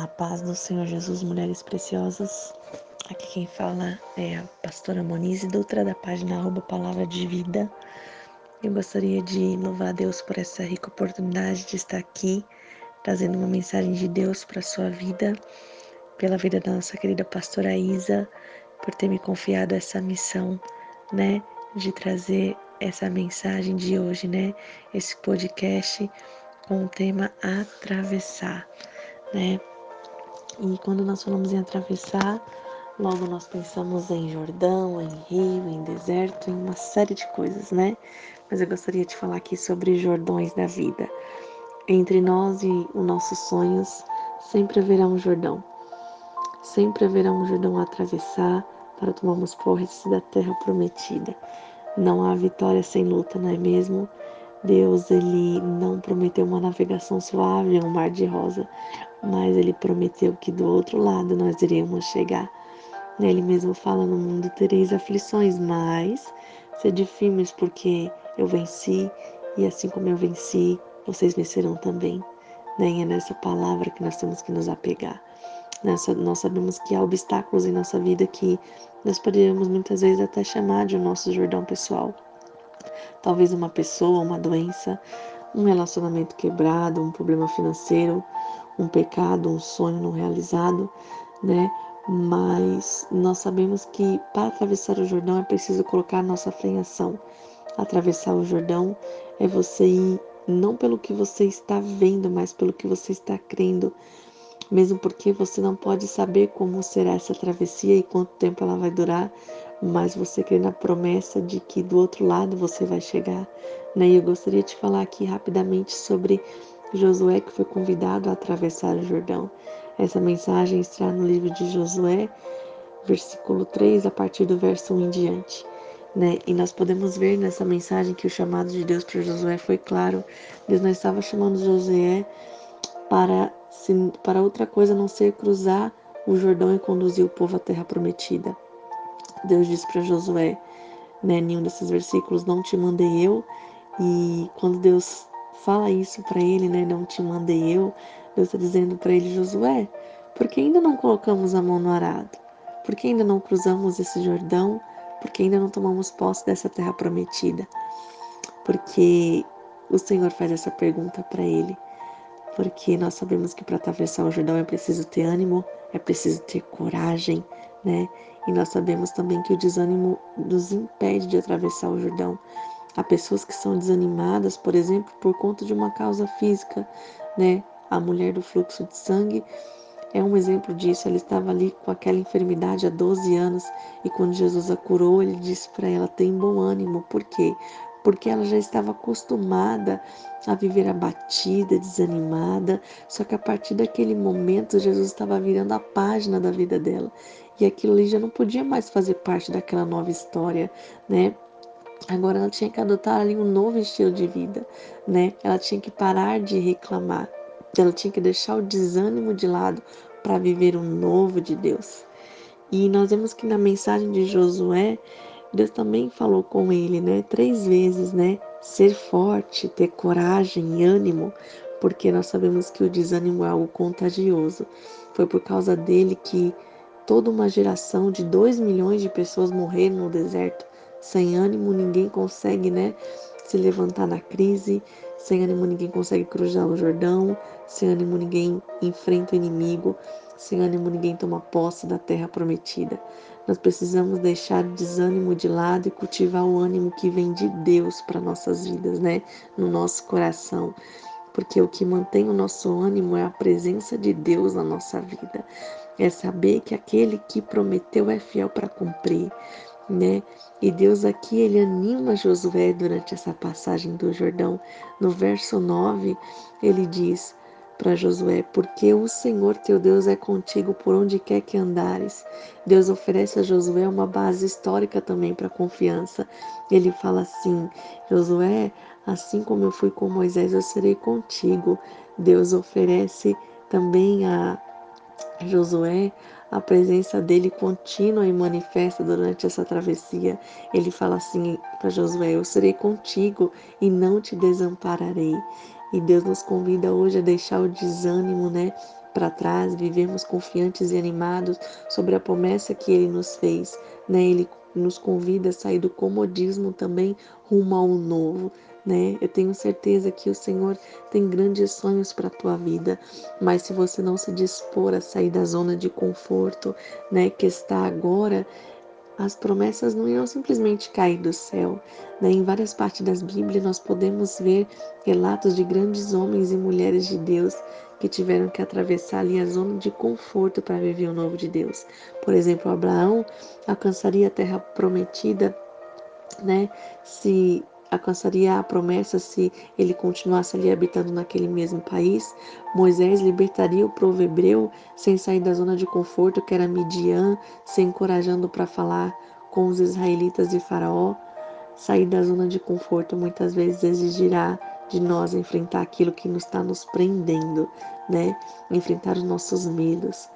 A paz do Senhor Jesus, mulheres preciosas. Aqui quem fala é a pastora Monize Dutra, da página arroba Palavra de Vida. Eu gostaria de louvar a Deus por essa rica oportunidade de estar aqui, trazendo uma mensagem de Deus para a sua vida, pela vida da nossa querida pastora Isa, por ter me confiado essa missão, né, de trazer essa mensagem de hoje, né, esse podcast com o tema atravessar, né? E quando nós falamos em atravessar, logo nós pensamos em Jordão, em rio, em deserto, em uma série de coisas, né? Mas eu gostaria de falar aqui sobre Jordões da vida. Entre nós e os nossos sonhos, sempre haverá um Jordão. Sempre haverá um Jordão a atravessar para tomarmos posse da terra prometida. Não há vitória sem luta, não é mesmo? Deus, ele não prometeu uma navegação suave, um mar de rosa, mas ele prometeu que do outro lado nós iríamos chegar. Ele mesmo fala: No mundo tereis aflições, mas sede firmes, porque eu venci, e assim como eu venci, vocês vencerão também. É nessa palavra que nós temos que nos apegar. Nós sabemos que há obstáculos em nossa vida que nós poderíamos muitas vezes até chamar de o nosso Jordão pessoal. Talvez uma pessoa, uma doença, um relacionamento quebrado, um problema financeiro, um pecado, um sonho não realizado, né? Mas nós sabemos que para atravessar o Jordão é preciso colocar a nossa fé em ação. Atravessar o Jordão é você ir não pelo que você está vendo, mas pelo que você está crendo. Mesmo porque você não pode saber como será essa travessia e quanto tempo ela vai durar, mas você crê na promessa de que do outro lado você vai chegar. Né? E eu gostaria de falar aqui rapidamente sobre Josué que foi convidado a atravessar o Jordão. Essa mensagem está no livro de Josué, versículo 3, a partir do verso 1 em diante. Né? E nós podemos ver nessa mensagem que o chamado de Deus para Josué foi claro. Deus não estava chamando Josué para, para outra coisa a não ser cruzar o Jordão e conduzir o povo à terra prometida. Deus disse para Josué, né, em um desses versículos, não te mandei eu. E quando Deus fala isso para ele, né, não te mandei eu, Deus está dizendo para ele, Josué, por que ainda não colocamos a mão no arado? Por que ainda não cruzamos esse Jordão? Por que ainda não tomamos posse dessa terra prometida? Porque o Senhor faz essa pergunta para ele. Porque nós sabemos que para atravessar o Jordão é preciso ter ânimo, é preciso ter coragem, né? E nós sabemos também que o desânimo nos impede de atravessar o Jordão. Há pessoas que são desanimadas, por exemplo, por conta de uma causa física, né? A mulher do fluxo de sangue é um exemplo disso. Ela estava ali com aquela enfermidade há 12 anos e quando Jesus a curou, ele disse para ela: "Tem bom ânimo". Por quê? Porque ela já estava acostumada a viver abatida, desanimada. Só que a partir daquele momento, Jesus estava virando a página da vida dela e aquilo ali já não podia mais fazer parte daquela nova história, né? Agora ela tinha que adotar ali um novo estilo de vida, né? Ela tinha que parar de reclamar, ela tinha que deixar o desânimo de lado para viver um novo de Deus. E nós vemos que na mensagem de Josué, Deus também falou com ele, né? Três vezes, né? Ser forte, ter coragem e ânimo, porque nós sabemos que o desânimo é algo contagioso. Foi por causa dele que toda uma geração de 2 milhões de pessoas morreram no deserto. Sem ânimo, ninguém consegue, né, se levantar na crise. Sem ânimo, ninguém consegue cruzar o Jordão. Sem ânimo, ninguém enfrenta o inimigo. Sem ânimo, ninguém toma posse da terra prometida. Nós precisamos deixar o desânimo de lado e cultivar o ânimo que vem de Deus para nossas vidas, né? No nosso coração. Porque o que mantém o nosso ânimo é a presença de Deus na nossa vida é saber que aquele que prometeu é fiel para cumprir, né? E Deus aqui ele anima Josué durante essa passagem do Jordão. No verso 9, ele diz para Josué: Porque o Senhor teu Deus é contigo por onde quer que andares. Deus oferece a Josué uma base histórica também para confiança. Ele fala assim: Josué, assim como eu fui com Moisés, eu serei contigo. Deus oferece também a Josué, a presença dele contínua e manifesta durante essa travessia. Ele fala assim para Josué: Eu serei contigo e não te desampararei. E Deus nos convida hoje a deixar o desânimo, né, para trás, vivemos confiantes e animados sobre a promessa que Ele nos fez. Né? Ele nos convida a sair do comodismo também rumo ao novo. Né? Eu tenho certeza que o Senhor tem grandes sonhos para a tua vida, mas se você não se dispor a sair da zona de conforto, né, que está agora, as promessas não irão simplesmente cair do céu. Né? Em várias partes das Bíblias nós podemos ver relatos de grandes homens e mulheres de Deus que tiveram que atravessar ali a zona de conforto para viver o novo de Deus. Por exemplo, Abraão alcançaria a terra prometida, né? Se alcançaria a promessa se ele continuasse ali habitando naquele mesmo país. Moisés libertaria o povo hebreu sem sair da zona de conforto que era Midian, se encorajando para falar com os israelitas de Faraó. Sair da zona de conforto muitas vezes exigirá de nós enfrentar aquilo que nos está nos prendendo, né? Enfrentar os nossos medos.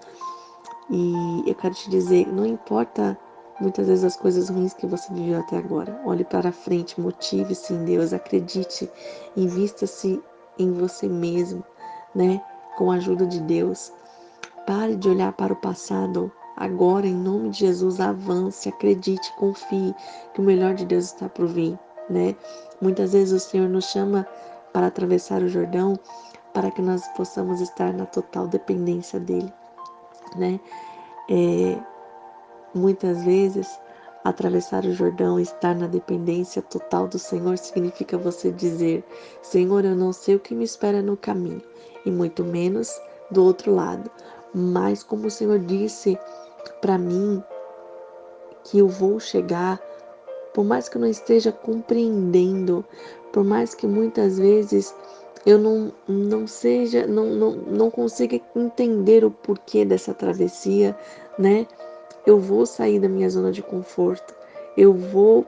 E eu quero te dizer, não importa muitas vezes as coisas ruins que você viveu até agora. Olhe para frente, motive-se em Deus, acredite, invista-se em você mesmo, né? Com a ajuda de Deus. Pare de olhar para o passado. Agora, em nome de Jesus, avance, acredite, confie que o melhor de Deus está por vir, né? Muitas vezes o Senhor nos chama para atravessar o Jordão para que nós possamos estar na total dependência dele, né? É, Muitas vezes, atravessar o Jordão e estar na dependência total do Senhor significa você dizer: Senhor, eu não sei o que me espera no caminho, e muito menos do outro lado. Mas, como o Senhor disse para mim, que eu vou chegar, por mais que eu não esteja compreendendo, por mais que muitas vezes eu não, não seja, não, não, não consiga entender o porquê dessa travessia, né? Eu vou sair da minha zona de conforto. Eu vou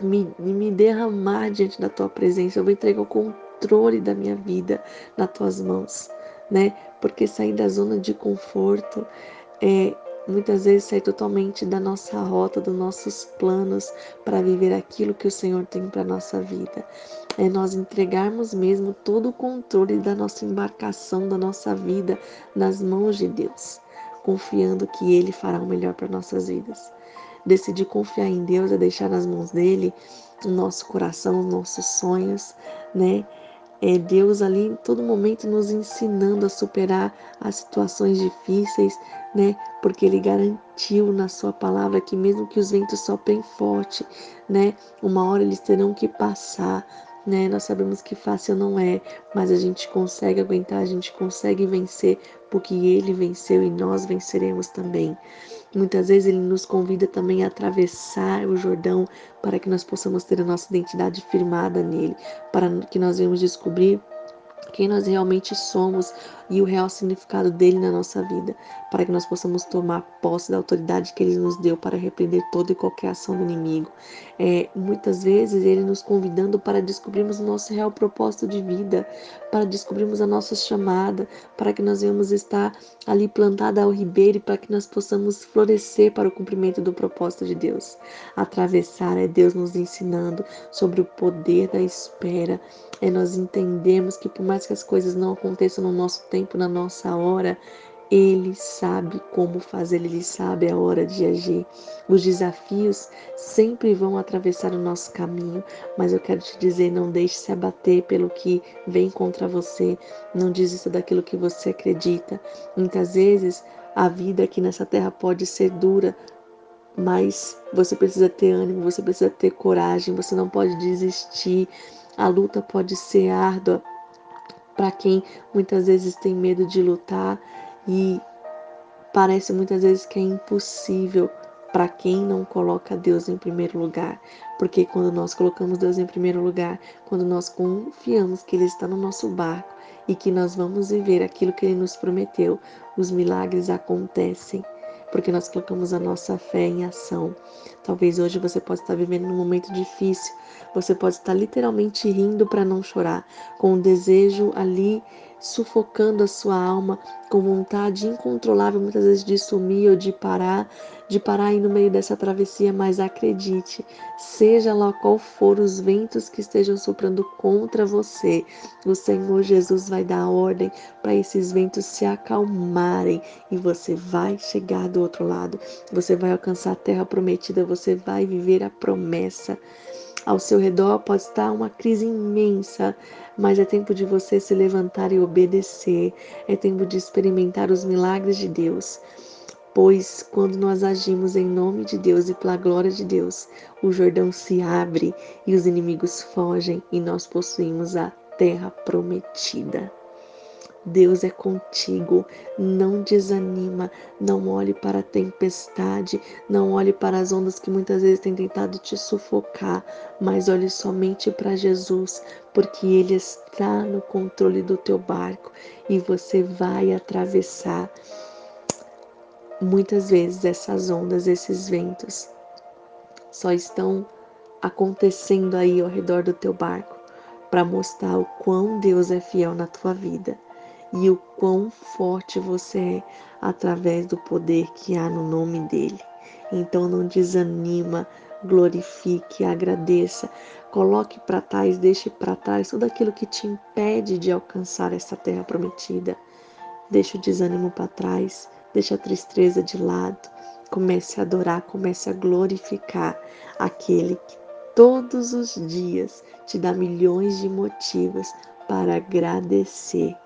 me, me derramar diante da tua presença. Eu vou entregar o controle da minha vida nas tuas mãos, né? Porque sair da zona de conforto é muitas vezes sair totalmente da nossa rota, dos nossos planos para viver aquilo que o Senhor tem para nossa vida. É nós entregarmos mesmo todo o controle da nossa embarcação, da nossa vida nas mãos de Deus confiando que Ele fará o melhor para nossas vidas. Decidir confiar em Deus é deixar nas mãos dele o nosso coração, os nossos sonhos, né? É Deus ali em todo momento nos ensinando a superar as situações difíceis, né? Porque Ele garantiu na Sua palavra que mesmo que os ventos soprem forte, né? Uma hora eles terão que passar, né? Nós sabemos que fácil não é, mas a gente consegue aguentar, a gente consegue vencer, porque ele venceu e nós venceremos também. Muitas vezes ele nos convida também a atravessar o Jordão para que nós possamos ter a nossa identidade firmada nele, para que nós venhamos descobrir quem nós realmente somos e o real significado dele na nossa vida, para que nós possamos tomar posse da autoridade que ele nos deu para repreender toda e qualquer ação do inimigo. É, muitas vezes ele nos convidando para descobrirmos o nosso real propósito de vida, para descobrirmos a nossa chamada, para que nós venhamos estar ali plantada ao ribeiro e para que nós possamos florescer para o cumprimento do propósito de Deus. Atravessar é Deus nos ensinando sobre o poder da espera, é nós entendemos que por mais que as coisas não aconteçam no nosso tempo, tempo, na nossa hora, ele sabe como fazer, ele sabe a hora de agir. Os desafios sempre vão atravessar o nosso caminho, mas eu quero te dizer: não deixe se abater pelo que vem contra você, não desista daquilo que você acredita. Muitas vezes a vida aqui nessa terra pode ser dura, mas você precisa ter ânimo, você precisa ter coragem, você não pode desistir. A luta pode ser árdua, para quem muitas vezes tem medo de lutar e parece muitas vezes que é impossível para quem não coloca Deus em primeiro lugar. Porque quando nós colocamos Deus em primeiro lugar, quando nós confiamos que Ele está no nosso barco e que nós vamos viver aquilo que Ele nos prometeu, os milagres acontecem porque nós colocamos a nossa fé em ação. Talvez hoje você possa estar vivendo um momento difícil, você pode estar literalmente rindo para não chorar, com o desejo ali sufocando a sua alma com vontade incontrolável muitas vezes de sumir ou de parar, de parar aí no meio dessa travessia, mas acredite, seja lá qual for os ventos que estejam soprando contra você, o Senhor Jesus vai dar ordem para esses ventos se acalmarem e você vai chegar do outro lado. Você vai alcançar a terra prometida, você vai viver a promessa. Ao seu redor pode estar uma crise imensa, mas é tempo de você se levantar e obedecer. É tempo de experimentar os milagres de Deus. Pois quando nós agimos em nome de Deus e pela glória de Deus, o Jordão se abre e os inimigos fogem e nós possuímos a terra prometida. Deus é contigo, não desanima, não olhe para a tempestade, não olhe para as ondas que muitas vezes têm tentado te sufocar, mas olhe somente para Jesus, porque Ele está no controle do teu barco e você vai atravessar. Muitas vezes essas ondas, esses ventos, só estão acontecendo aí ao redor do teu barco para mostrar o quão Deus é fiel na tua vida e o quão forte você é através do poder que há no nome dele. Então não desanima, glorifique, agradeça, coloque para trás, deixe para trás tudo aquilo que te impede de alcançar essa terra prometida. Deixe o desânimo para trás, deixe a tristeza de lado, comece a adorar, comece a glorificar aquele que todos os dias te dá milhões de motivos para agradecer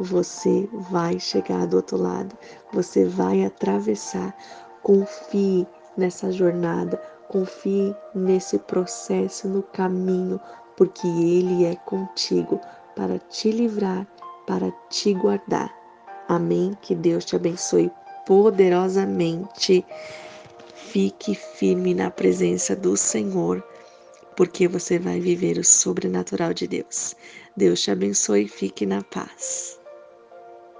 você vai chegar do outro lado, você vai atravessar. Confie nessa jornada, confie nesse processo, no caminho, porque Ele é contigo para te livrar, para te guardar. Amém? Que Deus te abençoe poderosamente. Fique firme na presença do Senhor, porque você vai viver o sobrenatural de Deus. Deus te abençoe e fique na paz.